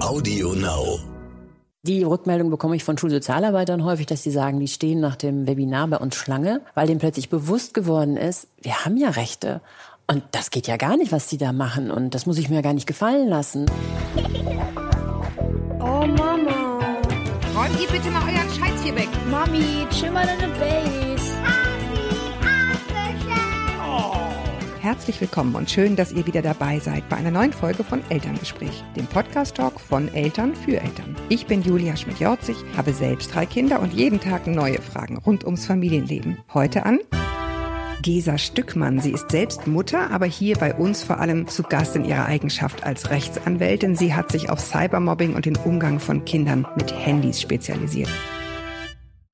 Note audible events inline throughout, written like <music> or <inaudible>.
Audio Now. Die Rückmeldung bekomme ich von Schulsozialarbeitern häufig, dass sie sagen, die stehen nach dem Webinar bei uns Schlange, weil denen plötzlich bewusst geworden ist, wir haben ja Rechte. Und das geht ja gar nicht, was die da machen. Und das muss ich mir gar nicht gefallen lassen. Oh Mama. Räumt ihr bitte mal euren Scheiß hier weg. Mami, chill mal deine Base. Herzlich willkommen und schön, dass ihr wieder dabei seid bei einer neuen Folge von Elterngespräch, dem Podcast-Talk von Eltern für Eltern. Ich bin Julia Schmidt-Jorzig, habe selbst drei Kinder und jeden Tag neue Fragen rund ums Familienleben. Heute an Gesa Stückmann. Sie ist selbst Mutter, aber hier bei uns vor allem zu Gast in ihrer Eigenschaft als Rechtsanwältin. Sie hat sich auf Cybermobbing und den Umgang von Kindern mit Handys spezialisiert.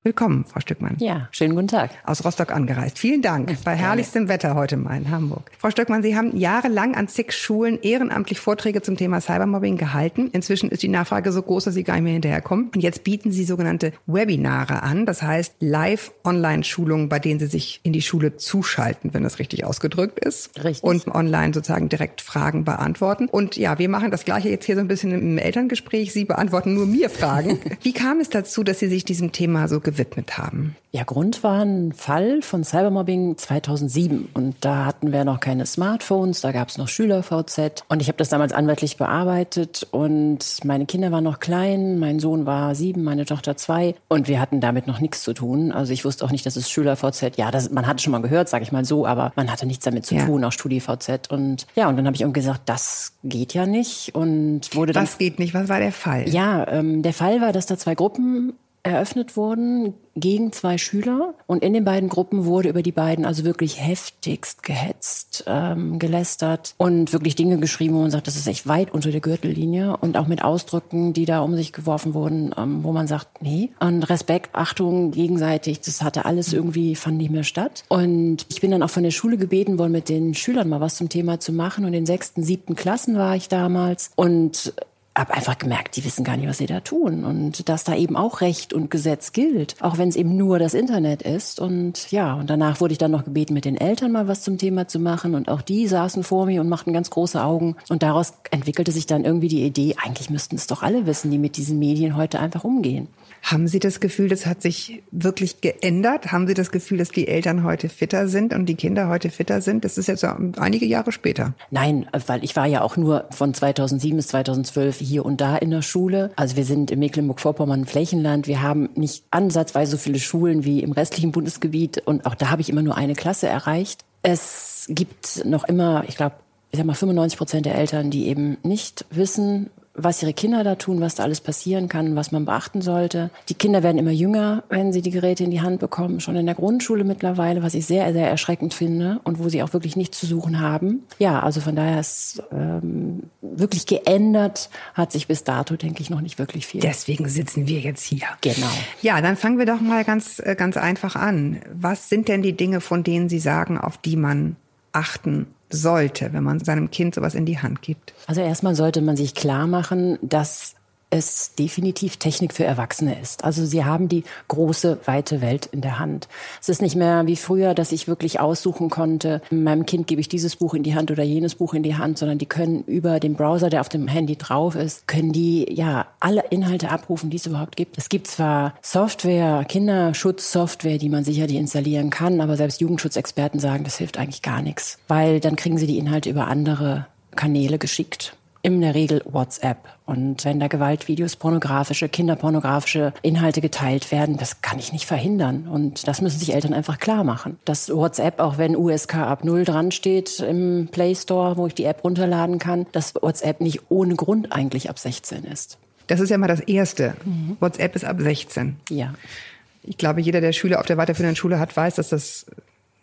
Willkommen, Frau Stückmann. Ja, schönen guten Tag. Aus Rostock angereist. Vielen Dank. Bei herrlichstem Wetter heute mal in Hamburg. Frau Stückmann, Sie haben jahrelang an zig Schulen ehrenamtlich Vorträge zum Thema Cybermobbing gehalten. Inzwischen ist die Nachfrage so groß, dass Sie gar nicht mehr hinterherkommen. Und jetzt bieten Sie sogenannte Webinare an. Das heißt Live-Online-Schulungen, bei denen Sie sich in die Schule zuschalten, wenn das richtig ausgedrückt ist. Richtig. Und online sozusagen direkt Fragen beantworten. Und ja, wir machen das Gleiche jetzt hier so ein bisschen im Elterngespräch. Sie beantworten nur mir Fragen. <laughs> Wie kam es dazu, dass Sie sich diesem Thema so gewidmet haben? Ja, Grund war ein Fall von Cybermobbing 2007. Und da hatten wir noch keine Smartphones, da gab es noch Schüler-VZ. Und ich habe das damals anwaltlich bearbeitet. Und meine Kinder waren noch klein, mein Sohn war sieben, meine Tochter zwei. Und wir hatten damit noch nichts zu tun. Also ich wusste auch nicht, dass es Schüler-VZ, ja, das, man hatte schon mal gehört, sage ich mal so, aber man hatte nichts damit zu Ja. tun, auch StudiVZ. Und ja, und dann habe ich irgendwie gesagt, das geht ja nicht. Und wurde dann Was geht nicht? Was war der Fall? ja, ähm, der Fall war, dass da zwei Gruppen eröffnet wurden gegen zwei Schüler und in den beiden Gruppen wurde über die beiden also wirklich heftigst gehetzt, ähm, gelästert und wirklich Dinge geschrieben, wo man sagt, das ist echt weit unter der Gürtellinie und auch mit Ausdrücken, die da um sich geworfen wurden, ähm, wo man sagt, nee. Und Respekt, Achtung, gegenseitig, das hatte alles irgendwie, fand nicht mehr statt. Und ich bin dann auch von der Schule gebeten worden, mit den Schülern mal was zum Thema zu machen und in sechsten, siebten Klassen war ich damals und habe einfach gemerkt, die wissen gar nicht, was sie da tun und dass da eben auch Recht und Gesetz gilt, auch wenn es eben nur das Internet ist. Und ja, und danach wurde ich dann noch gebeten, mit den Eltern mal was zum Thema zu machen und auch die saßen vor mir und machten ganz große Augen. Und daraus entwickelte sich dann irgendwie die Idee, eigentlich müssten es doch alle wissen, die mit diesen Medien heute einfach umgehen. Haben Sie das Gefühl, das hat sich wirklich geändert? Haben Sie das Gefühl, dass die Eltern heute fitter sind und die Kinder heute fitter sind? Das ist jetzt einige Jahre später. Nein, weil ich war ja auch nur von 2007 bis 2012 hier und da in der Schule. Also wir sind in Mecklenburg-Vorpommern Flächenland. Wir haben nicht ansatzweise so viele Schulen wie im restlichen Bundesgebiet. Und auch da habe ich immer nur eine Klasse erreicht. Es gibt noch immer, ich glaube, ich sag mal 95 Prozent der Eltern, die eben nicht wissen, was ihre Kinder da tun, was da alles passieren kann, was man beachten sollte. Die Kinder werden immer jünger, wenn sie die Geräte in die Hand bekommen, schon in der Grundschule mittlerweile, was ich sehr, sehr erschreckend finde und wo sie auch wirklich nichts zu suchen haben. Ja, also von daher ist ähm, wirklich geändert, hat sich bis dato, denke ich, noch nicht wirklich viel. Deswegen sitzen wir jetzt hier. Genau. Ja, dann fangen wir doch mal ganz, äh, ganz einfach an. Was sind denn die Dinge, von denen Sie sagen, auf die man achten sollte, wenn man seinem Kind sowas in die Hand gibt? Also erstmal sollte man sich klar machen, dass es definitiv Technik für Erwachsene ist. Also sie haben die große, weite Welt in der Hand. Es ist nicht mehr wie früher, dass ich wirklich aussuchen konnte, meinem Kind gebe ich dieses Buch in die Hand oder jenes Buch in die Hand, sondern die können über den Browser, der auf dem Handy drauf ist, können die ja alle Inhalte abrufen, die es überhaupt gibt. Es gibt zwar Software, Kinderschutzsoftware, die man sicherlich installieren kann, aber selbst Jugendschutzexperten sagen, das hilft eigentlich gar nichts, weil dann kriegen sie die Inhalte über andere Kanäle geschickt in der Regel WhatsApp. Und wenn da Gewaltvideos, pornografische, kinderpornografische Inhalte geteilt werden, das kann ich nicht verhindern. Und das müssen sich Eltern einfach klar machen. Dass WhatsApp, auch wenn USK ab Null dran steht im Play Store, wo ich die App runterladen kann, dass WhatsApp nicht ohne Grund eigentlich ab 16 ist. Das ist ja mal das Erste. WhatsApp ist ab 16. Ja. Ich glaube, jeder, der Schüler auf der weiterführenden Schule hat, weiß, dass das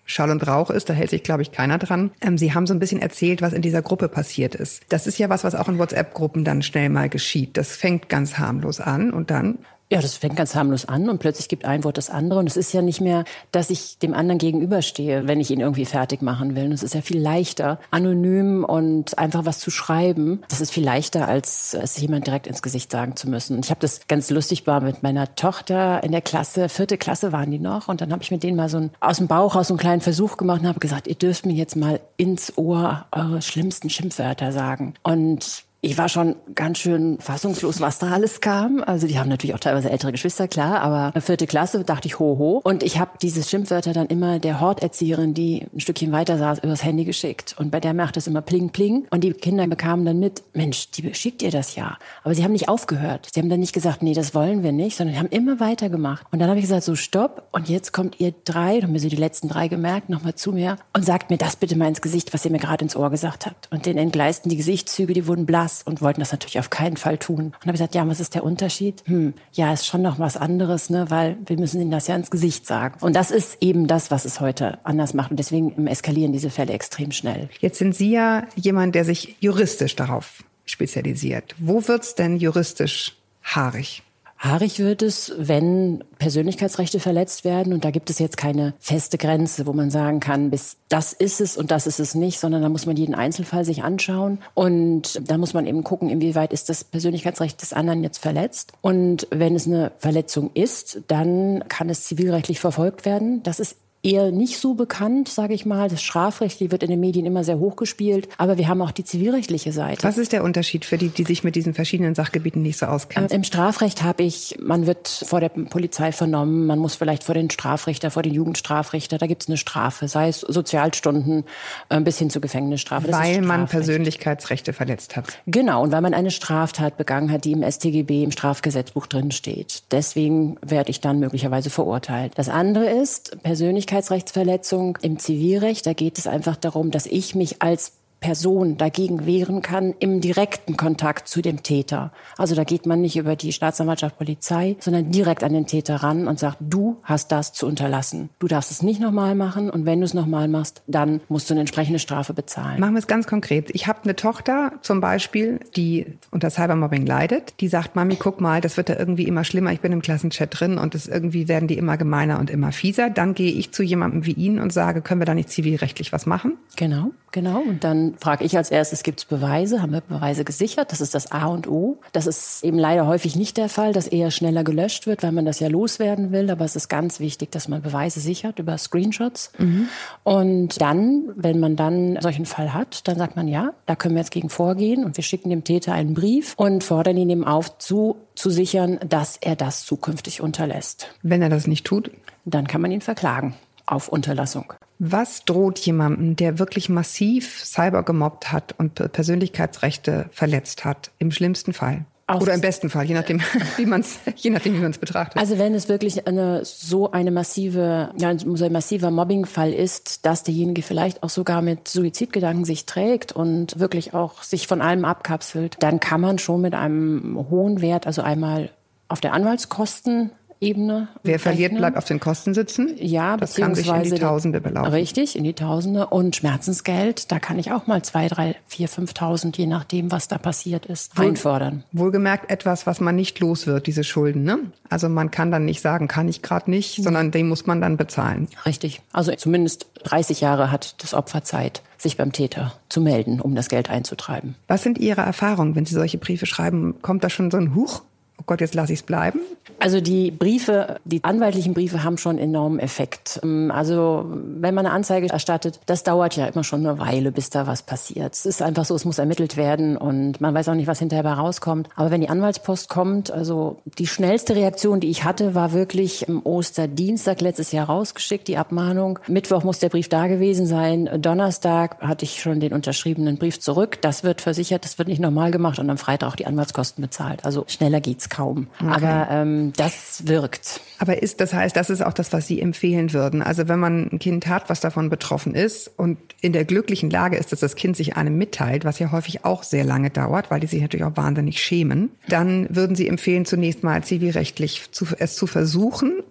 Schall und Rauch ist. Da hält sich, glaube ich, keiner dran. Ähm, Sie haben so ein bisschen erzählt, was in dieser Gruppe passiert ist. Das ist ja was, was auch in WhatsApp-Gruppen dann schnell mal geschieht. Das fängt ganz harmlos an und dann Ja, das fängt ganz harmlos an und plötzlich gibt ein Wort das andere. Und es ist ja nicht mehr, dass ich dem anderen gegenüberstehe, wenn ich ihn irgendwie fertig machen will. Und es ist ja viel leichter, anonym und einfach was zu schreiben. Das ist viel leichter, als es jemand direkt ins Gesicht sagen zu müssen. Und ich habe das ganz lustig war mit meiner Tochter in der Klasse, vierte Klasse waren die noch. Und dann habe ich mit denen mal so ein, aus dem Bauch aus so einen kleinen Versuch gemacht und habe gesagt, ihr dürft mir jetzt mal ins Ohr eure schlimmsten Schimpfwörter sagen. Und ich war schon ganz schön fassungslos, was da alles kam. Also die haben natürlich auch teilweise ältere Geschwister, klar, aber vierte Klasse dachte ich ho ho. Und ich habe diese Schimpfwörter dann immer der Horterzieherin, die ein Stückchen weiter saß, übers Handy geschickt. Und bei der macht es immer pling pling. Und die Kinder bekamen dann mit, Mensch, die schickt ihr das ja. Aber sie haben nicht aufgehört. Sie haben dann nicht gesagt, nee, das wollen wir nicht, sondern haben immer weitergemacht. Und dann habe ich gesagt, so stopp. Und jetzt kommt ihr drei, haben mir so die letzten drei gemerkt, nochmal zu mir und sagt mir das bitte mal ins Gesicht, was ihr mir gerade ins Ohr gesagt habt. Und den entgleisten die Gesichtszüge, die wurden blass und wollten das natürlich auf keinen Fall tun. Und habe gesagt, ja, was ist der Unterschied? Hm, ja, ist schon noch was anderes, ne, weil wir müssen ihnen das ja ins Gesicht sagen. Und das ist eben das, was es heute anders macht. Und deswegen eskalieren diese Fälle extrem schnell. Jetzt sind Sie ja jemand, der sich juristisch darauf spezialisiert. Wo wird's denn juristisch haarig? Haarig wird es, wenn Persönlichkeitsrechte verletzt werden. Und da gibt es jetzt keine feste Grenze, wo man sagen kann, bis das ist es und das ist es nicht, sondern da muss man jeden Einzelfall sich anschauen. Und da muss man eben gucken, inwieweit ist das Persönlichkeitsrecht des anderen jetzt verletzt. Und wenn es eine Verletzung ist, dann kann es zivilrechtlich verfolgt werden. Das ist eher nicht so bekannt, sage ich mal. Das Strafrechtliche wird in den Medien immer sehr hochgespielt, aber wir haben auch die zivilrechtliche Seite. Was ist der Unterschied für die, die sich mit diesen verschiedenen Sachgebieten nicht so auskennen? Äh, Im Strafrecht habe ich, man wird vor der Polizei vernommen, man muss vielleicht vor den Strafrichter, vor den Jugendstrafrichter, da gibt es eine Strafe, sei es Sozialstunden äh, bis hin zur Gefängnisstrafe. Das weil man Persönlichkeitsrechte verletzt hat. Genau, und weil man eine Straftat begangen hat, die im StGB, im Strafgesetzbuch drin steht. Deswegen werde ich dann möglicherweise verurteilt. Das andere ist, Persönlichkeit Persönlichkeitsrechtsverletzung im Zivilrecht. Da geht es einfach darum, dass ich mich als Person dagegen wehren kann im direkten Kontakt zu dem Täter. Also da geht man nicht über die Staatsanwaltschaft, Polizei, sondern direkt an den Täter ran und sagt, du hast das zu unterlassen. Du darfst es nicht nochmal machen und wenn du es nochmal machst, dann musst du eine entsprechende Strafe bezahlen. Machen wir es ganz konkret. Ich habe eine Tochter zum Beispiel, die unter Cybermobbing leidet. Die sagt, Mami, guck mal, das wird ja irgendwie immer schlimmer. Ich bin im Klassenchat drin und das irgendwie werden die immer gemeiner und immer fieser. Dann gehe ich zu jemandem wie Ihnen und sage, können wir da nicht zivilrechtlich was machen? Genau, genau. Und dann frage ich als erstes, gibt es Beweise? Haben wir Beweise gesichert? Das ist das A und O. Das ist eben leider häufig nicht der Fall, dass eher schneller gelöscht wird, weil man das ja loswerden will. Aber es ist ganz wichtig, dass man Beweise sichert über Screenshots. Mhm. Und dann, wenn man dann solchen Fall hat, dann sagt man, ja, da können wir jetzt gegen vorgehen und wir schicken dem Täter einen Brief und fordern ihn eben auf, zu, zu sichern, dass er das zukünftig unterlässt. Wenn er das nicht tut? Dann kann man ihn verklagen auf Unterlassung. Was droht jemandem, der wirklich massiv Cyber gemobbt hat und Persönlichkeitsrechte verletzt hat, im schlimmsten Fall? Oder im besten Fall, je nachdem, <laughs> wie man es, je nachdem, wie man es betrachtet. Also wenn es wirklich eine so eine massive, ja, so ein massiver Mobbingfall ist, dass derjenige vielleicht auch sogar mit Suizidgedanken sich trägt und wirklich auch sich von allem abkapselt, dann kann man schon mit einem hohen Wert, also einmal auf der Anwaltskosten Ebene. Wer verliert, bleibt auf den Kosten sitzen. Ja, das kann sich in die Tausende belaufen. Richtig, in die Tausende. Und Schmerzensgeld, da kann ich auch mal zwei, drei, vier, fünftausend, je nachdem, was da passiert ist, Wohl, einfordern. Wohlgemerkt etwas, was man nicht los wird, diese Schulden. Ne? Also man kann dann nicht sagen, kann ich gerade nicht, mhm. sondern den muss man dann bezahlen. Richtig. Also zumindest 30 Jahre hat das Opfer Zeit, sich beim Täter zu melden, um das Geld einzutreiben. Was sind Ihre Erfahrungen, wenn Sie solche Briefe schreiben? Kommt da schon so ein Huch? Oh Gott, jetzt lasse ich es bleiben? Also die Briefe, die anwaltlichen Briefe haben schon enormen Effekt. Ähm, also wenn man eine Anzeige erstattet, das dauert ja immer schon eine Weile, bis da was passiert. Es ist einfach so, es muss ermittelt werden und man weiß auch nicht, was hinterher rauskommt. Aber wenn die Anwaltspost kommt, also die schnellste Reaktion, die ich hatte, war wirklich im Osterdienstag letztes Jahr rausgeschickt, die Abmahnung. Mittwoch muss der Brief da gewesen sein. Donnerstag hatte ich schon den unterschriebenen Brief zurück. Das wird versichert, das wird nicht normal gemacht und am Freitag auch die Anwaltskosten bezahlt. Also schneller geht's kaum. Okay. Aber ähm, das wirkt. Aber ist, das heißt, das ist auch das, was Sie empfehlen würden. Also wenn man ein Kind hat, was davon betroffen ist und in der glücklichen Lage ist, dass das Kind sich einem mitteilt, was ja häufig auch sehr lange dauert, weil die sich natürlich auch wahnsinnig schämen, dann würden Sie empfehlen, zunächst mal zivilrechtlich zu, es zu versuchen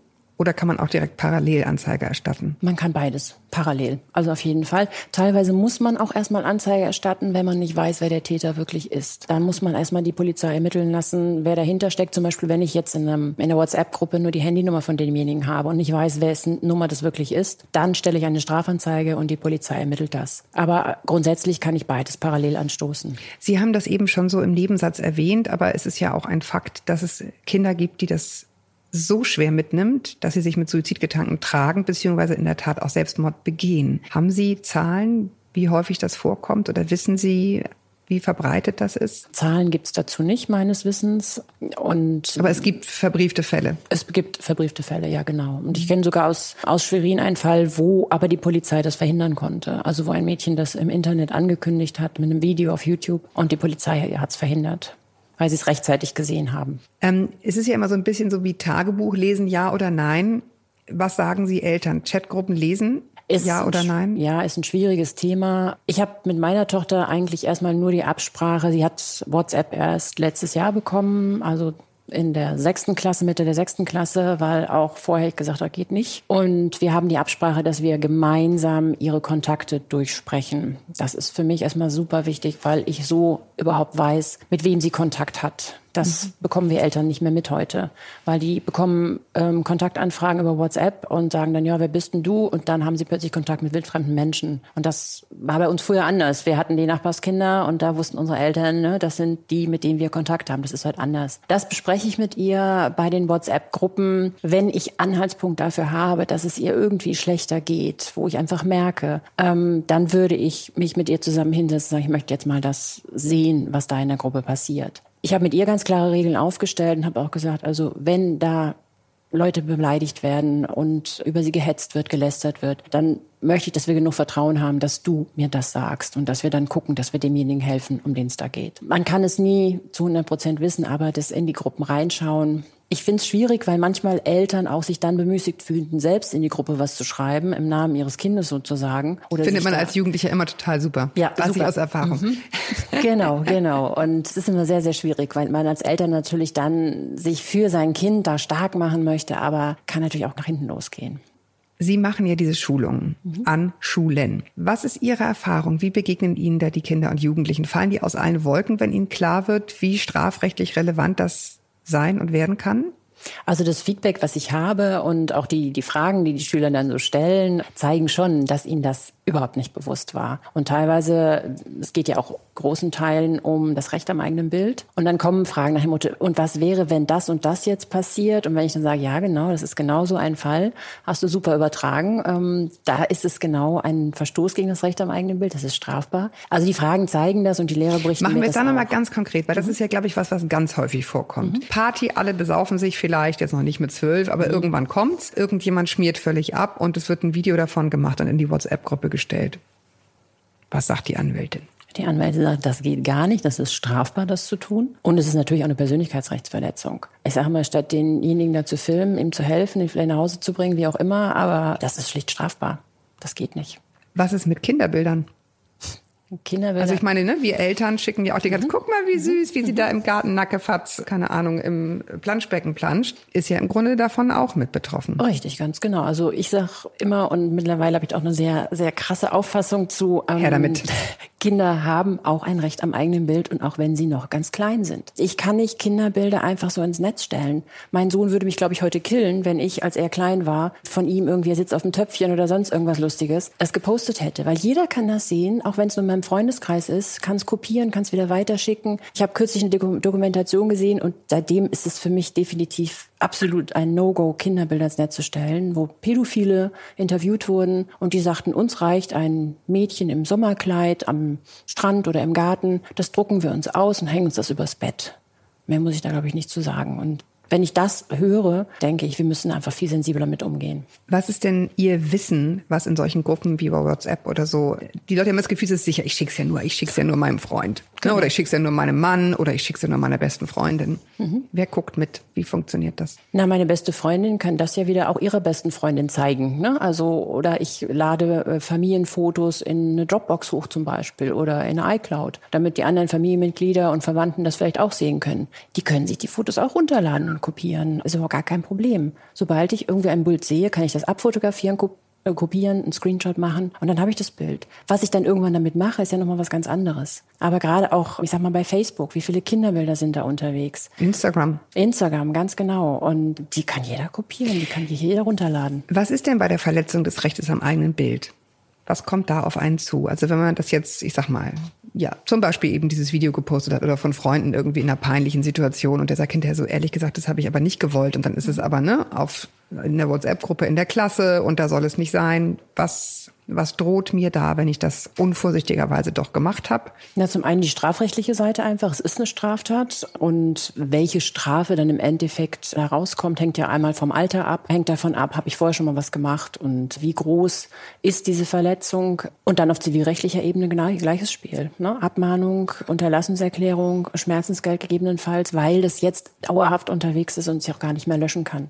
oder kann man auch direkt parallel Anzeige erstatten? Man kann beides parallel. Also auf jeden Fall. Teilweise muss man auch erstmal Anzeige erstatten, wenn man nicht weiß, wer der Täter wirklich ist. Dann muss man erstmal die Polizei ermitteln lassen, wer dahinter steckt. Zum Beispiel, wenn ich jetzt in, einem, in einer WhatsApp-Gruppe nur die Handynummer von demjenigen habe und nicht weiß, wessen Nummer das wirklich ist, dann stelle ich eine Strafanzeige und die Polizei ermittelt das. Aber grundsätzlich kann ich beides parallel anstoßen. Sie haben das eben schon so im Nebensatz erwähnt, aber es ist ja auch ein Fakt, dass es Kinder gibt, die das so schwer mitnimmt, dass sie sich mit Suizidgedanken tragen, beziehungsweise in der Tat auch Selbstmord begehen. Haben Sie Zahlen, wie häufig das vorkommt oder wissen Sie, wie verbreitet das ist? Zahlen gibt es dazu nicht, meines Wissens. Und Aber es gibt verbriefte Fälle. Es gibt verbriefte Fälle, ja genau. Und ich kenne sogar aus, aus Schwerin einen Fall, wo aber die Polizei das verhindern konnte. Also wo ein Mädchen das im Internet angekündigt hat mit einem Video auf YouTube und die Polizei hat es verhindert weil sie es rechtzeitig gesehen haben. Ähm, es ist ja immer so ein bisschen so wie Tagebuch lesen, ja oder nein. Was sagen Sie Eltern? Chatgruppen lesen? Ist ja oder nein? Ja, ist ein schwieriges Thema. Ich habe mit meiner Tochter eigentlich erstmal nur die Absprache. Sie hat WhatsApp erst letztes Jahr bekommen, also in der sechsten Klasse, Mitte der sechsten Klasse, weil auch vorher ich gesagt habe, geht nicht. Und wir haben die Absprache, dass wir gemeinsam ihre Kontakte durchsprechen. Das ist für mich erstmal super wichtig, weil ich so überhaupt weiß, mit wem sie Kontakt hat. Das mhm. bekommen wir Eltern nicht mehr mit heute, weil die bekommen ähm, Kontaktanfragen über WhatsApp und sagen dann, ja, wer bist denn du? Und dann haben sie plötzlich Kontakt mit wildfremden Menschen. Und das war bei uns früher anders. Wir hatten die Nachbarskinder und da wussten unsere Eltern, ne, das sind die, mit denen wir Kontakt haben. Das ist halt anders. Das bespreche ich mit ihr bei den WhatsApp-Gruppen, wenn ich Anhaltspunkt dafür habe, dass es ihr irgendwie schlechter geht, wo ich einfach merke, ähm, dann würde ich mich mit ihr zusammen hinsetzen und sagen, ich möchte jetzt mal das sehen, was da in der Gruppe passiert ich habe mit ihr ganz klare Regeln aufgestellt und habe auch gesagt, also wenn da Leute beleidigt werden und über sie gehetzt wird, gelästert wird, dann möchte ich, dass wir genug Vertrauen haben, dass du mir das sagst und dass wir dann gucken, dass wir demjenigen helfen, um den es da geht. Man kann es nie zu 100 Prozent wissen, aber das in die Gruppen reinschauen, ich finde es schwierig, weil manchmal Eltern auch sich dann bemüßigt fühlen, selbst in die Gruppe was zu schreiben, im Namen ihres Kindes sozusagen. Oder Findet man als Jugendlicher immer total super. Ja, Weiß super. ich aus Erfahrung. Mhm. <laughs> Genau, genau. Und es ist immer sehr, sehr schwierig, weil man als Eltern natürlich dann sich für sein Kind da stark machen möchte, aber kann natürlich auch nach hinten losgehen. Sie machen ja diese Schulungen mhm. an Schulen. Was ist Ihre Erfahrung? Wie begegnen Ihnen da die Kinder und Jugendlichen? Fallen die aus allen Wolken, wenn Ihnen klar wird, wie strafrechtlich relevant das sein und werden kann? Also das Feedback, was ich habe und auch die, die Fragen, die die Schüler dann so stellen, zeigen schon, dass ihnen das überhaupt nicht bewusst war. Und teilweise, es geht ja auch großen Teilen um das Recht am eigenen Bild. Und dann kommen Fragen nach dem Motto, und was wäre, wenn das und das jetzt passiert? Und wenn ich dann sage, ja, genau, das ist genau so ein Fall, hast du super übertragen. Ähm, da ist es genau ein Verstoß gegen das Recht am eigenen Bild. Das ist strafbar. Also die Fragen zeigen das und die Lehrer berichten Machen wir es dann nochmal ganz konkret, weil das mhm. ist ja, glaube ich, was, was ganz häufig vorkommt. Mhm. Party, alle besaufen sich vielleicht, jetzt noch nicht mit zwölf, aber mhm. irgendwann kommt's. Irgendjemand schmiert völlig ab und es wird ein Video davon gemacht und in die WhatsApp-Gruppe gestellt. Was sagt die Anwältin? Die Anwältin sagt, das geht gar nicht, das ist strafbar, das zu tun. Und es ist natürlich auch eine Persönlichkeitsrechtsverletzung. Ich sage mal, statt denjenigen da zu filmen, ihm zu helfen, ihn vielleicht nach Hause zu bringen, wie auch immer, aber das ist schlicht strafbar. Das geht nicht. Was ist mit Kinderbildern? Kinderbilder. Also ich meine, ne, wir Eltern schicken ja auch die ganze, mhm. guck mal, wie süß, wie sie da im Garten Nackefatz, keine Ahnung, im Planschbecken planscht, ist ja im Grunde davon auch mit betroffen. Richtig, ganz genau. Also ich sag immer und mittlerweile habe ich auch eine sehr, sehr krasse Auffassung zu. Ähm, Her damit. <laughs> Kinder haben auch ein Recht am eigenen Bild und auch wenn sie noch ganz klein sind. Ich kann nicht Kinderbilder einfach so ins Netz stellen. Mein Sohn würde mich, glaube ich, heute killen, wenn ich, als er klein war, von ihm irgendwie, er sitzt auf dem Töpfchen oder sonst irgendwas Lustiges, das gepostet hätte. Weil jeder kann das sehen, auch wenn es nur in meinem Freundeskreis ist, kann es kopieren, kann es wieder weiterschicken. Ich habe kürzlich eine Dokumentation gesehen und seitdem ist es für mich definitiv absolut ein No-Go, Kinderbilder ins Netz zu stellen, wo Pädophile interviewt wurden und die sagten, uns reicht ein Mädchen im Sommerkleid am Strand oder im Garten, das drucken wir uns aus und hängen uns das übers Bett. Mehr muss ich da, glaube ich, nicht zu sagen. Und wenn ich das höre, denke ich, wir müssen einfach viel sensibler mit umgehen. Was ist denn Ihr Wissen, was in solchen Gruppen wie bei WhatsApp oder so, die Leute haben das Gefühl, es ist sicher, ich schicke es ja nur, ich schicke es ja nur meinem Freund. Genau. Oder ich schicke es ja nur meinem Mann oder ich schicke es ja nur meiner besten Freundin. Mhm. Wer guckt mit? Wie funktioniert das? Na, meine beste Freundin kann das ja wieder auch ihrer besten Freundin zeigen. Ne? Also, oder ich lade äh, Familienfotos in eine Dropbox hoch zum Beispiel oder in eine iCloud, damit die anderen Familienmitglieder und Verwandten das vielleicht auch sehen können. Die können sich die Fotos auch runterladen kopieren. Ist überhaupt gar kein Problem. Sobald ich irgendwie ein Bild sehe, kann ich das abfotografieren, äh, kopieren, einen Screenshot machen und dann habe ich das Bild. Was ich dann irgendwann damit mache, ist ja nochmal was ganz anderes. Aber gerade auch, ich sag mal bei Facebook, wie viele Kinderbilder sind da unterwegs? Instagram. Instagram, ganz genau. Und die kann jeder kopieren, die kann jeder runterladen. Was ist denn bei der Verletzung des Rechtes am eigenen Bild? Was kommt da auf einen zu? Also wenn man das jetzt, ich sag mal, ja, zum Beispiel eben dieses Video gepostet hat oder von Freunden irgendwie in einer peinlichen Situation und der sagt hinterher so, ehrlich gesagt, das habe ich aber nicht gewollt und dann ist es aber, ne, auf, in der WhatsApp-Gruppe in der Klasse und da soll es nicht sein. Was Was droht mir da, wenn ich das unvorsichtigerweise doch gemacht habe? Na, zum einen die strafrechtliche Seite einfach. Es ist eine Straftat. Und welche Strafe dann im Endeffekt herauskommt, hängt ja einmal vom Alter ab, hängt davon ab, habe ich vorher schon mal was gemacht und wie groß ist diese Verletzung. Und dann auf zivilrechtlicher Ebene genau gleiches Spiel. Ne? Abmahnung, Unterlassenserklärung, Schmerzensgeld gegebenenfalls, weil das jetzt dauerhaft unterwegs ist und sich auch gar nicht mehr löschen kann.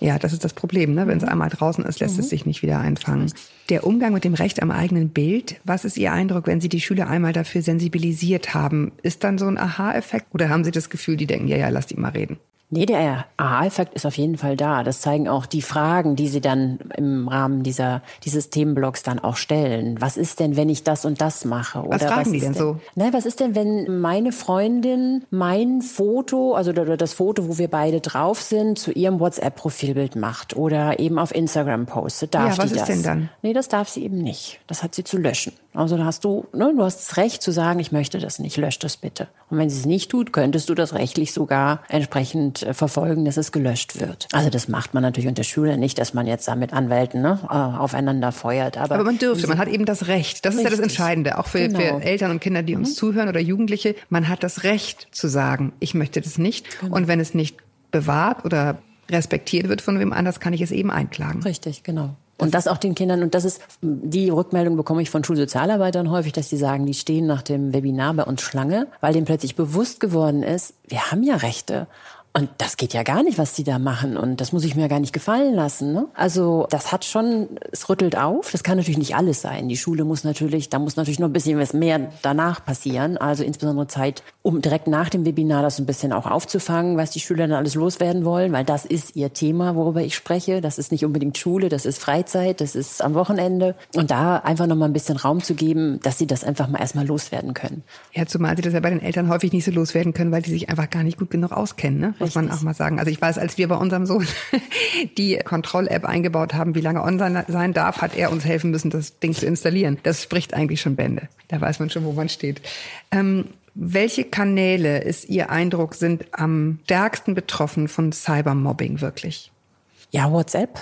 Ja, das ist das Problem. Ne? Wenn es mhm. einmal draußen ist, lässt mhm. es sich nicht wieder einfangen. Der Umgang mit dem Recht am eigenen Bild, was ist Ihr Eindruck, wenn Sie die Schüler einmal dafür sensibilisiert haben? Ist dann so ein Aha-Effekt oder haben Sie das Gefühl, die denken, ja, ja, lass die mal reden? Nee, der Aha-Effekt ist auf jeden Fall da. Das zeigen auch die Fragen, die Sie dann im Rahmen dieser, dieses Themenblocks dann auch stellen. Was ist denn, wenn ich das und das mache? Oder was fragen was die denn, denn so? Na, was ist denn, wenn meine Freundin mein Foto, also das Foto, wo wir beide drauf sind, zu ihrem WhatsApp-Profilbild macht oder eben auf Instagram postet? Darf ja, was die ist das? denn dann? Nee, das darf sie eben nicht. Das hat sie zu löschen. Also da hast du, ne, du hast das Recht zu sagen, ich möchte das nicht, lösch das bitte. Und wenn sie es nicht tut, könntest du das rechtlich sogar entsprechend äh, verfolgen, dass es gelöscht wird. Also das macht man natürlich unter Schule nicht, dass man jetzt da mit Anwälten ne, äh, aufeinander feuert. Aber, aber man dürfte, man hat eben das Recht. Das richtig. ist ja das Entscheidende, auch für, genau. für, Eltern und Kinder, die uns mhm. zuhören oder Jugendliche. Man hat das Recht zu sagen, ich möchte das nicht. Genau. Und wenn es nicht bewahrt oder respektiert wird von wem anders, kann ich es eben einklagen. Richtig, genau. Und das auch den Kindern, und das ist, die Rückmeldung bekomme ich von Schulsozialarbeitern häufig, dass die sagen, die stehen nach dem Webinar bei uns Schlange, weil denen plötzlich bewusst geworden ist, wir haben ja Rechte. Und das geht ja gar nicht, was die da machen. Und das muss ich mir gar nicht gefallen lassen. Ne? Also das hat schon, es rüttelt auf. Das kann natürlich nicht alles sein. Die Schule muss natürlich, da muss natürlich noch ein bisschen was mehr danach passieren. Also insbesondere Zeit, um direkt nach dem Webinar das ein bisschen auch aufzufangen, was die Schüler dann alles loswerden wollen, weil das ist ihr Thema, worüber ich spreche. Das ist nicht unbedingt Schule, das ist Freizeit, das ist am Wochenende. Und da einfach noch mal ein bisschen Raum zu geben, dass sie das einfach mal erstmal loswerden können. Ja, zumal sie das ja bei den Eltern häufig nicht so loswerden können, weil die sich einfach gar nicht gut genug auskennen. Ne? Muss man auch mal sagen. Also ich weiß, als wir bei unserem Sohn <laughs> die Kontroll-App eingebaut haben, wie lange online sein darf, hat er uns helfen müssen, das Ding zu installieren. Das spricht eigentlich schon Bände. Da weiß man schon, wo man steht. Ähm, welche Kanäle ist Ihr Eindruck, sind am stärksten betroffen von Cybermobbing wirklich? Ja, WhatsApp.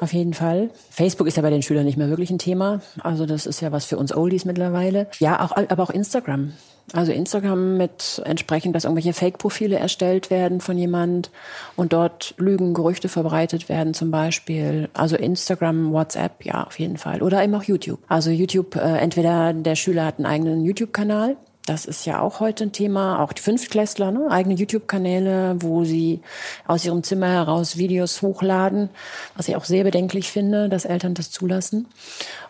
Auf jeden Fall. Facebook ist ja bei den Schülern nicht mehr wirklich ein Thema. Also das ist ja was für uns Oldies mittlerweile. Ja, auch, aber auch Instagram. Also Instagram mit entsprechend, dass irgendwelche Fake-Profile erstellt werden von jemand und dort Lügen, Gerüchte verbreitet werden zum Beispiel. Also Instagram, WhatsApp, ja, auf jeden Fall. Oder eben auch YouTube. Also YouTube, äh, entweder der Schüler hat einen eigenen YouTube-Kanal das ist ja auch heute ein Thema. Auch die Fünftklässler, ne? eigene YouTube-Kanäle, wo sie aus ihrem Zimmer heraus Videos hochladen, was ich auch sehr bedenklich finde, dass Eltern das zulassen.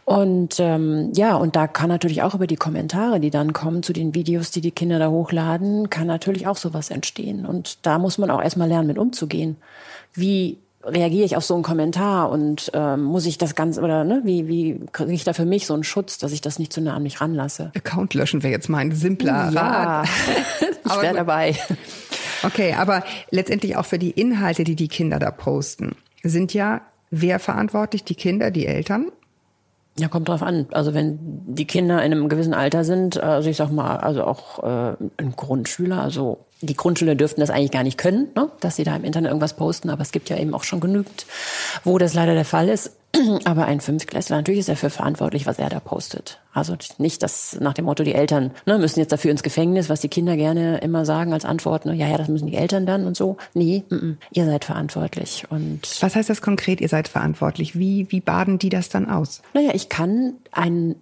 Und ähm, ja, und da kann natürlich auch über die Kommentare, die dann kommen zu den Videos, die die Kinder da hochladen, kann natürlich auch sowas entstehen. Und da muss man auch erstmal lernen, mit umzugehen. Wie reagiere ich auf so einen Kommentar und ähm, muss ich das Ganze oder ne, wie, wie kriege ich da für mich so einen Schutz, dass ich das nicht zu nah an mich ranlasse? Account löschen wäre jetzt mein simpler ja, Rat. <laughs> ich wäre dabei. Okay, aber letztendlich auch für die Inhalte, die die Kinder da posten, sind ja wer verantwortlich? Die Kinder, die Eltern? Ja, kommt drauf an. Also wenn die Kinder in einem gewissen Alter sind, also ich sag mal, also auch äh, ein Grundschüler, also die Grundschüler dürften das eigentlich gar nicht können, ne? dass sie da im Internet irgendwas posten, aber es gibt ja eben auch schon genügend, wo das leider der Fall ist. <clears throat> Aber ein Fünftklässler, natürlich ist er für verantwortlich, was er da postet. Also nicht, dass nach dem Motto, die Eltern ne, müssen jetzt dafür ins Gefängnis, was die Kinder gerne immer sagen als Antwort, ne, ja, ja, das müssen die Eltern dann und so. Nee, m -m, ihr seid verantwortlich. Und was heißt das konkret, ihr seid verantwortlich? Wie, wie baden die das dann aus? Naja, ich kann einen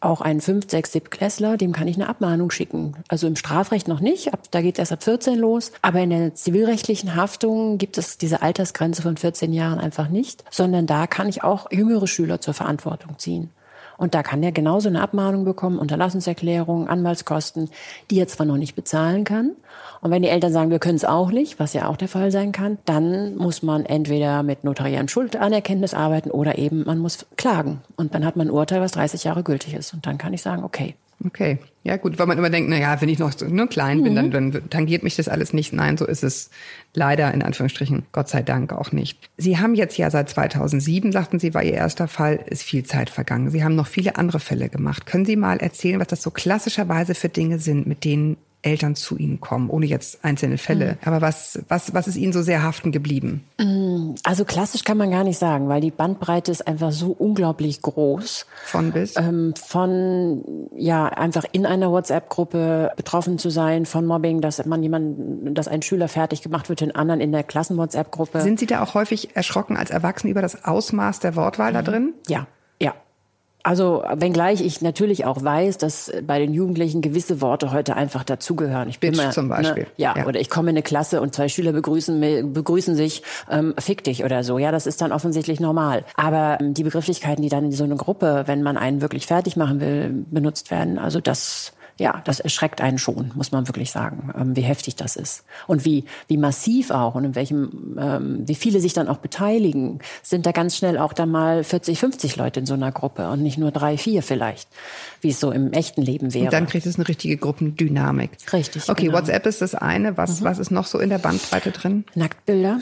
auch ein 5, 6, 7 Klässler, dem kann ich eine Abmahnung schicken. Also im Strafrecht noch nicht, ab, da geht es erst ab 14 los. Aber in der zivilrechtlichen Haftung gibt es diese Altersgrenze von 14 Jahren einfach nicht, sondern da kann ich auch jüngere Schüler zur Verantwortung ziehen. Und da kann er genauso eine Abmahnung bekommen, Unterlassenserklärung, Anwaltskosten, die er zwar noch nicht bezahlen kann. Und wenn die Eltern sagen, wir können es auch nicht, was ja auch der Fall sein kann, dann muss man entweder mit notariellem Schuldanerkenntnis arbeiten oder eben man muss klagen. Und dann hat man ein Urteil, was 30 Jahre gültig ist. Und dann kann ich sagen, okay, Okay, ja gut, weil man immer denkt, na ja, wenn ich noch so nur klein bin, mhm. dann, dann tangiert mich das alles nicht. Nein, so ist es leider in Anführungsstrichen, Gott sei Dank auch nicht. Sie haben jetzt ja seit 2007, sagten Sie, war Ihr erster Fall, ist viel Zeit vergangen. Sie haben noch viele andere Fälle gemacht. Können Sie mal erzählen, was das so klassischerweise für Dinge sind, mit denen Eltern zu Ihnen kommen, ohne jetzt einzelne Fälle. Mhm. Aber was, was, was ist Ihnen so sehr haften geblieben? Also klassisch kann man gar nicht sagen, weil die Bandbreite ist einfach so unglaublich groß. Von bis? Ähm, von, ja, einfach in einer WhatsApp-Gruppe betroffen zu sein von Mobbing, dass man jemanden, dass ein Schüler fertig gemacht wird, den anderen in der Klassen-WhatsApp-Gruppe. Sind Sie da auch häufig erschrocken als Erwachsene über das Ausmaß der Wortwahl mhm. da drin? Ja, ja. Also, wenngleich ich natürlich auch weiß, dass bei den Jugendlichen gewisse Worte heute einfach dazugehören. Ich bin Bitch mal, zum ne, Beispiel. Ne, ja, ja, oder ich komme in eine Klasse und zwei Schüler begrüßen, begrüßen sich, ähm, fick dich oder so. Ja, das ist dann offensichtlich normal. Aber ähm, die Begrifflichkeiten, die dann in so einer Gruppe, wenn man einen wirklich fertig machen will, benutzt werden, also das ja, das erschreckt einen schon, muss man wirklich sagen, ähm, wie heftig das ist. Und wie, wie massiv auch und in welchem, ähm, wie viele sich dann auch beteiligen, sind da ganz schnell auch dann mal 40, 50 Leute in so einer Gruppe und nicht nur drei, vier vielleicht, wie es so im echten Leben wäre. Und dann kriegt es eine richtige Gruppendynamik. Richtig. Okay, genau. WhatsApp ist das eine. Was, mhm. was ist noch so in der Bandbreite drin? Nacktbilder.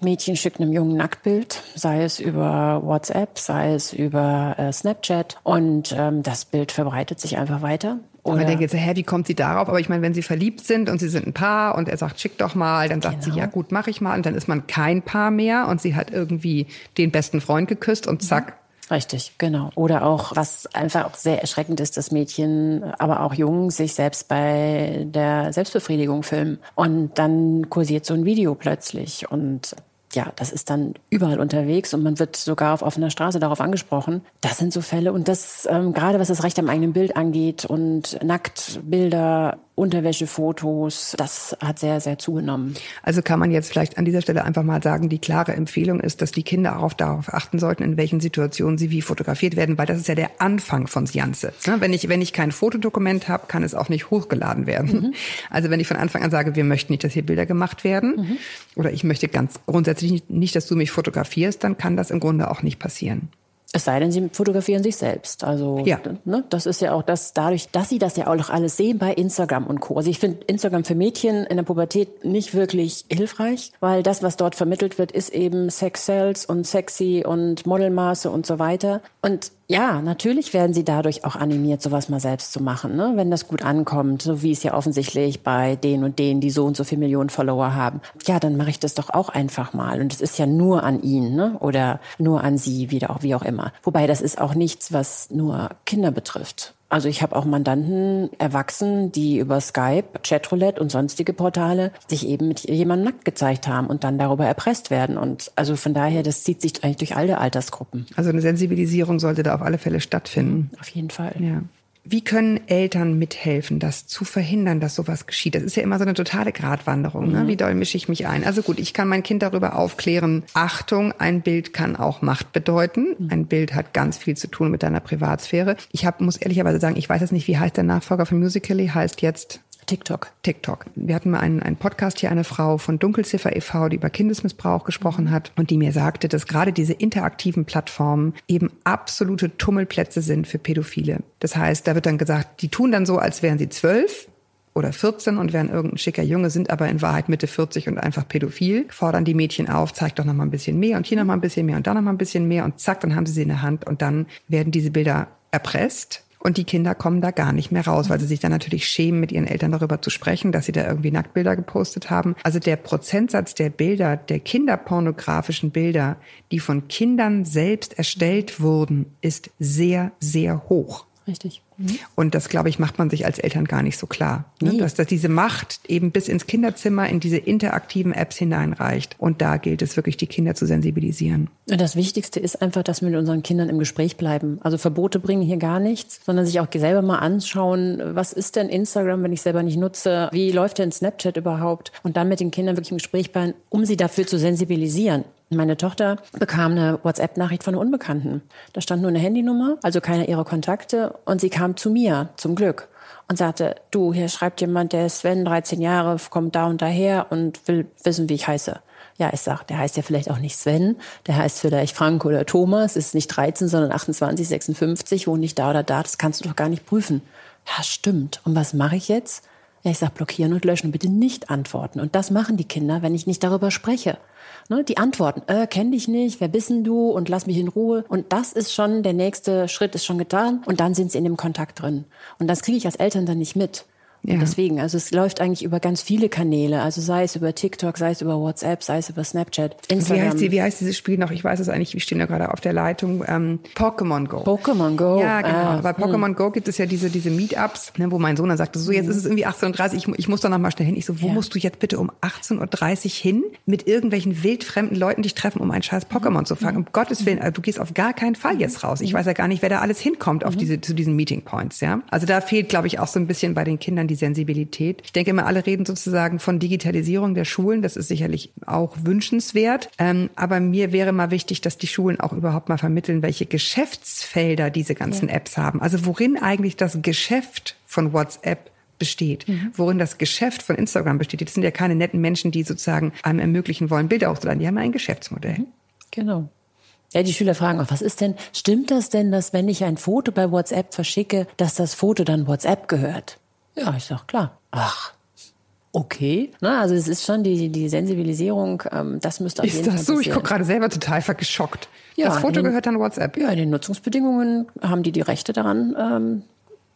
Mädchen schickt einem jungen Nacktbild, sei es über WhatsApp, sei es über äh, Snapchat. Und ähm, das Bild verbreitet sich einfach weiter. Oder man denkt jetzt, hä, wie kommt sie darauf? Aber ich meine, wenn sie verliebt sind und sie sind ein Paar und er sagt, schick doch mal, dann sagt genau. sie, ja gut, mach ich mal. Und dann ist man kein Paar mehr und sie hat irgendwie den besten Freund geküsst und zack. Richtig, genau. Oder auch, was einfach auch sehr erschreckend ist, dass Mädchen, aber auch Jungen sich selbst bei der Selbstbefriedigung filmen. Und dann kursiert so ein Video plötzlich. Und ja, das ist dann überall unterwegs und man wird sogar auf offener Straße darauf angesprochen. Das sind so Fälle und das ähm, gerade was das Recht am eigenen Bild angeht und Nacktbilder, Unterwäschefotos, das hat sehr, sehr zugenommen. Also kann man jetzt vielleicht an dieser Stelle einfach mal sagen, die klare Empfehlung ist, dass die Kinder auch darauf achten sollten, in welchen Situationen sie wie fotografiert werden, weil das ist ja der Anfang von Janze. Ne, wenn ich, wenn ich kein Fotodokument habe, kann es auch nicht hochgeladen werden. Mhm. Also wenn ich von Anfang an sage, wir möchten nicht, dass hier Bilder gemacht werden mhm. oder ich möchte ganz grundsätzlich nicht, nicht, dass du mich fotografierst, dann kann das im Grunde auch nicht passieren. Es sei denn, sie fotografieren sich selbst. Also ja. ne, das ist ja auch das, dadurch, dass sie das ja auch noch alles sehen bei Instagram und Co. Also ich finde Instagram für Mädchen in der Pubertät nicht wirklich hilfreich, weil das, was dort vermittelt wird, ist eben Sex Sales und sexy und Modelmaße und so weiter. Und ja, natürlich werden sie dadurch auch animiert, sowas mal selbst zu machen, ne? wenn das gut ankommt, so wie es ja offensichtlich bei den und denen, die so und so viele Millionen Follower haben. Ja, dann mache ich das doch auch einfach mal. Und es ist ja nur an ihn ne? oder nur an sie, wieder auch wie auch immer. Wobei das ist auch nichts, was nur Kinder betrifft. Also ich habe auch Mandanten erwachsen, die über Skype, Chatroulette und sonstige Portale sich eben mit jemandem nackt gezeigt haben und dann darüber erpresst werden. Und also von daher, das zieht sich eigentlich durch alle Altersgruppen. Also eine Sensibilisierung sollte da auf alle Fälle stattfinden. Auf jeden Fall. Ja. Wie können Eltern mithelfen, das zu verhindern, dass sowas geschieht? Das ist ja immer so eine totale Gratwanderung. Ne? Mhm. Wie doll mische ich mich ein? Also gut, ich kann mein Kind darüber aufklären. Achtung, ein Bild kann auch Macht bedeuten. Mhm. Ein Bild hat ganz viel zu tun mit deiner Privatsphäre. Ich hab, muss ehrlicherweise sagen, ich weiß jetzt nicht, wie heißt der Nachfolger von Musical.ly, heißt jetzt TikTok. TikTok. Wir hatten mal einen, einen Podcast hier, eine Frau von Dunkelziffer e.V., die über Kindesmissbrauch gesprochen hat und die mir sagte, dass gerade diese interaktiven Plattformen eben absolute Tummelplätze sind für Pädophile. Das heißt, da wird dann gesagt, die tun dann so, als wären sie zwölf oder 14 und wären irgendein schicker Junge, sind aber in Wahrheit Mitte 40 und einfach pädophil, fordern die Mädchen auf, zeig doch noch mal ein bisschen mehr und hier noch mal ein bisschen mehr und da noch mal ein bisschen mehr und zack, dann haben sie sie in der Hand und dann werden diese Bilder erpresst und die Kinder kommen da gar nicht mehr raus, weil sie sich dann natürlich schämen, mit ihren Eltern darüber zu sprechen, dass sie da irgendwie Nacktbilder gepostet haben. Also der Prozentsatz der Bilder, der kinderpornografischen Bilder, die von Kindern selbst erstellt wurden, ist sehr, sehr hoch. Richtig. Mhm. Und das, glaube ich, macht man sich als Eltern gar nicht so klar. Ne? Dass, dass diese Macht eben bis ins Kinderzimmer, in diese interaktiven Apps hineinreicht. Und da gilt es wirklich, die Kinder zu sensibilisieren. Das Wichtigste ist einfach, dass wir mit unseren Kindern im Gespräch bleiben. Also Verbote bringen hier gar nichts, sondern sich auch selber mal anschauen, was ist denn Instagram, wenn ich selber nicht nutze? Wie läuft denn Snapchat überhaupt? Und dann mit den Kindern wirklich im Gespräch bleiben, um sie dafür zu sensibilisieren. Meine Tochter bekam eine WhatsApp-Nachricht von einer Unbekannten. Da stand nur eine Handynummer, also keiner ihrer Kontakte. Und sie kam zu mir, zum Glück, und sagte, du, hier schreibt jemand, der ist Sven, 13 Jahre, kommt da und daher und will wissen, wie ich heiße. Ja, ich sag, der heißt ja vielleicht auch nicht Sven, der heißt vielleicht Frank oder Thomas, ist nicht 13, sondern 28, 56, wohnt nicht da oder da, das kannst du doch gar nicht prüfen. Ja, stimmt. Und was mache ich jetzt? Ja, ich sag, blockieren und löschen, bitte nicht antworten. Und das machen die Kinder, wenn ich nicht darüber spreche. Ne, die Antworten, äh, kenn dich nicht, wer bist denn du und lass mich in Ruhe. Und das ist schon, der nächste Schritt ist schon getan und dann sind sie in dem Kontakt drin. Und das kriege ich als Eltern dann nicht mit. Ja. Deswegen, also es läuft eigentlich über ganz viele Kanäle, also sei es über TikTok, sei es über WhatsApp, sei es über Snapchat, Instagram. Wie heißt, die, wie heißt dieses Spiel noch? Ich weiß es eigentlich, wir stehen da gerade auf der Leitung. Ähm, Pokémon Go. Pokémon Go. Ja, genau. Ah, Bei Pokémon hm. Go gibt es ja diese, diese Meetups, ne, wo mein Sohn dann sagte, so jetzt hm. ist es irgendwie 18.30 Uhr, ich, ich muss da noch mal schnell hin. Ich so, wo ja. musst du jetzt bitte um 18.30 Uhr hin mit irgendwelchen wildfremden Leuten dich treffen, um ein scheiß Pokémon zu fangen? Um Gottes Willen, also du gehst auf gar keinen Fall jetzt raus. Ich weiß ja gar nicht, wer da alles hinkommt auf mhm. diese, zu diesen Meeting Points, ja. Also da fehlt, glaube ich, auch so ein bisschen bei den Kindern die Sensibilität. Ich denke immer, alle reden sozusagen von Digitalisierung der Schulen. Das ist sicherlich auch wünschenswert. Ähm, aber mir wäre mal wichtig, dass die Schulen auch überhaupt mal vermitteln, welche Geschäftsfelder diese ganzen ja. Apps haben. Also worin eigentlich das Geschäft von WhatsApp besteht, mhm. worin das Geschäft von Instagram besteht. Das sind ja keine netten Menschen, die sozusagen einem ermöglichen wollen, Bilder hochzuladen. Die haben ein Geschäftsmodell. Mhm. Genau. Ja, die Schüler fragen auch, was ist denn, stimmt das denn, dass wenn ich ein Foto bei WhatsApp verschicke, dass das Foto dann WhatsApp gehört? Ja, ich sag klar. Ach, okay. Na, also es ist schon die, die Sensibilisierung, ähm, das müsste auf ist jeden Fall Ist das so? Ich gucke gerade selber total geschockt. Ja, das Foto den, gehört dann WhatsApp. Ja, in den Nutzungsbedingungen haben die die Rechte daran ähm,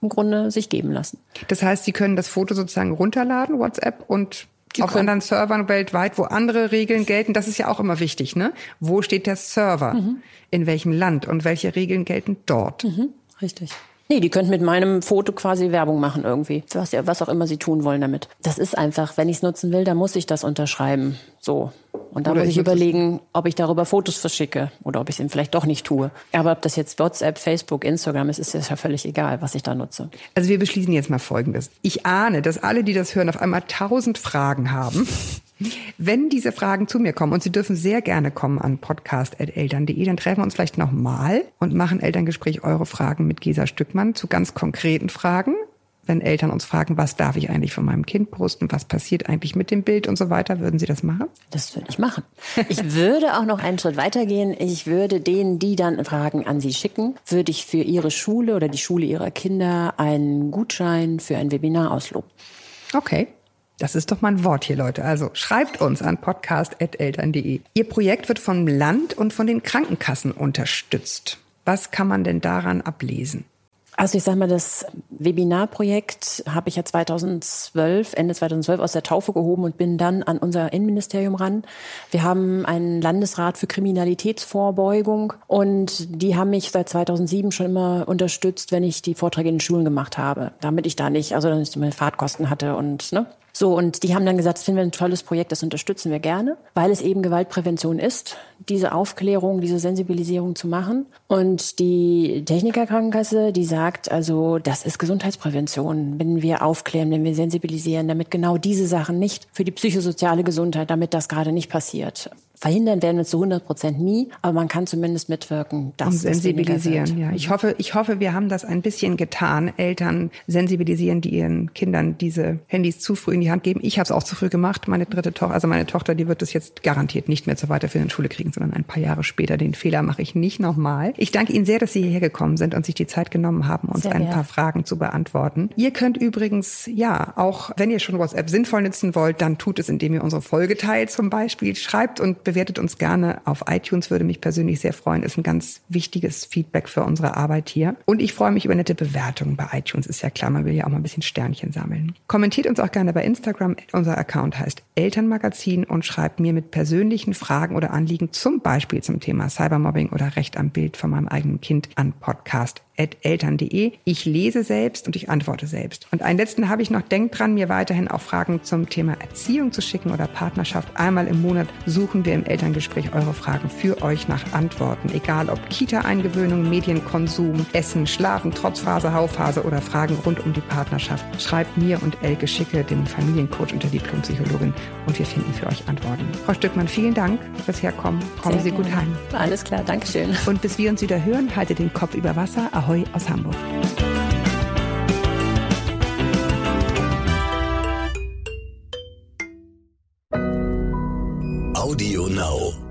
im Grunde sich geben lassen. Das heißt, sie können das Foto sozusagen runterladen, WhatsApp, und die auf anderen Servern weltweit, wo andere Regeln gelten. Das ist ja auch immer wichtig, ne? Wo steht der Server? Mhm. In welchem Land und welche Regeln gelten dort? Mhm. Richtig. Nee, die könnten mit meinem Foto quasi Werbung machen irgendwie. Was, was auch immer sie tun wollen damit. Das ist einfach, wenn ich es nutzen will, dann muss ich das unterschreiben. So. Und dann oder muss ich überlegen, ob ich darüber Fotos verschicke oder ob ich es vielleicht doch nicht tue. Aber ob das jetzt WhatsApp, Facebook, Instagram ist, ist ja völlig egal, was ich da nutze. Also wir beschließen jetzt mal Folgendes. Ich ahne, dass alle, die das hören, auf einmal tausend Fragen haben. Wenn diese Fragen zu mir kommen, und Sie dürfen sehr gerne kommen an podcast.eltern.de, dann treffen wir uns vielleicht nochmal und machen Elterngespräch eure Fragen mit Gesa Stückmann zu ganz konkreten Fragen. Wenn Eltern uns fragen, was darf ich eigentlich von meinem Kind posten, was passiert eigentlich mit dem Bild und so weiter, würden Sie das machen? Das würde ich machen. Ich würde auch noch einen Schritt weitergehen. Ich würde denen, die dann Fragen an Sie schicken, würde ich für Ihre Schule oder die Schule Ihrer Kinder einen Gutschein für ein Webinar ausloben. Okay. Das ist doch mal ein Wort hier, Leute. Also schreibt uns an podcast.eltern.de. Ihr Projekt wird vom Land und von den Krankenkassen unterstützt. Was kann man denn daran ablesen? Also ich sage mal, das Webinarprojekt habe ich ja 2012, Ende 2012 aus der Taufe gehoben und bin dann an unser Innenministerium ran. Wir haben einen Landesrat für Kriminalitätsvorbeugung und die haben mich seit 2007 schon immer unterstützt, wenn ich die Vorträge in den Schulen gemacht habe, damit ich da nicht, also dann ich meine Fahrtkosten hatte und ne, so, und die haben dann gesagt, das finden wir ein tolles Projekt, das unterstützen wir gerne, weil es eben Gewaltprävention ist, diese Aufklärung, diese Sensibilisierung zu machen. Und die Technikerkrankenkasse, die sagt also, das ist Gesundheitsprävention, wenn wir aufklären, wenn wir sensibilisieren, damit genau diese Sachen nicht für die psychosoziale Gesundheit, damit das gerade nicht passiert. Verhindern werden wir zu 100 Prozent nie, aber man kann zumindest mitwirken, dass Und sensibilisieren. Ja, ich hoffe, ich hoffe, wir haben das ein bisschen getan. Eltern sensibilisieren, die ihren Kindern diese Handys zu früh in die Hand geben. Ich habe es auch zu früh gemacht. Meine dritte Tochter, also meine Tochter, die wird es jetzt garantiert nicht mehr zur weiterführenden Schule kriegen, sondern ein paar Jahre später. Den Fehler mache ich nicht nochmal. Ich danke Ihnen sehr, dass Sie hierher gekommen sind und sich die Zeit genommen haben, uns sehr ein paar Fragen zu beantworten. Ihr könnt übrigens, ja, auch wenn ihr schon WhatsApp sinnvoll nutzen wollt, dann tut es, indem ihr unsere Folge teilt zum Beispiel. Schreibt und bewertet uns gerne auf iTunes, würde mich persönlich sehr freuen. Ist ein ganz wichtiges Feedback für unsere Arbeit hier. Und ich freue mich über nette Bewertungen bei iTunes. Ist ja klar, man will ja auch mal ein bisschen Sternchen sammeln. Kommentiert uns auch gerne bei Instagram. Unser Account heißt Elternmagazin und schreibt mir mit persönlichen Fragen oder Anliegen zum Beispiel zum Thema Cybermobbing oder Recht am Bild von meinem eigenen Kind an Podcast eltern.de. Ich lese selbst und ich antworte selbst. Und einen letzten habe ich noch. Denkt dran, mir weiterhin auch Fragen zum Thema Erziehung zu schicken oder Partnerschaft. Einmal im Monat suchen wir im Elterngespräch eure Fragen für euch nach Antworten. Egal ob Kita-Eingewöhnung, Medienkonsum, Essen, Schlafen, Trotzphase, Haufphase oder Fragen rund um die Partnerschaft. Schreibt mir und Elke Schicke, dem Familiencoach und der Diplompsychologin, und wir finden für euch Antworten. Frau Stückmann, vielen Dank fürs Herkommen. Kommen Sehr Sie gut heim. Alles klar, Dankeschön. Und bis wir uns wieder hören, haltet den Kopf über Wasser. Ahoi aus Hamburg. Audio Now.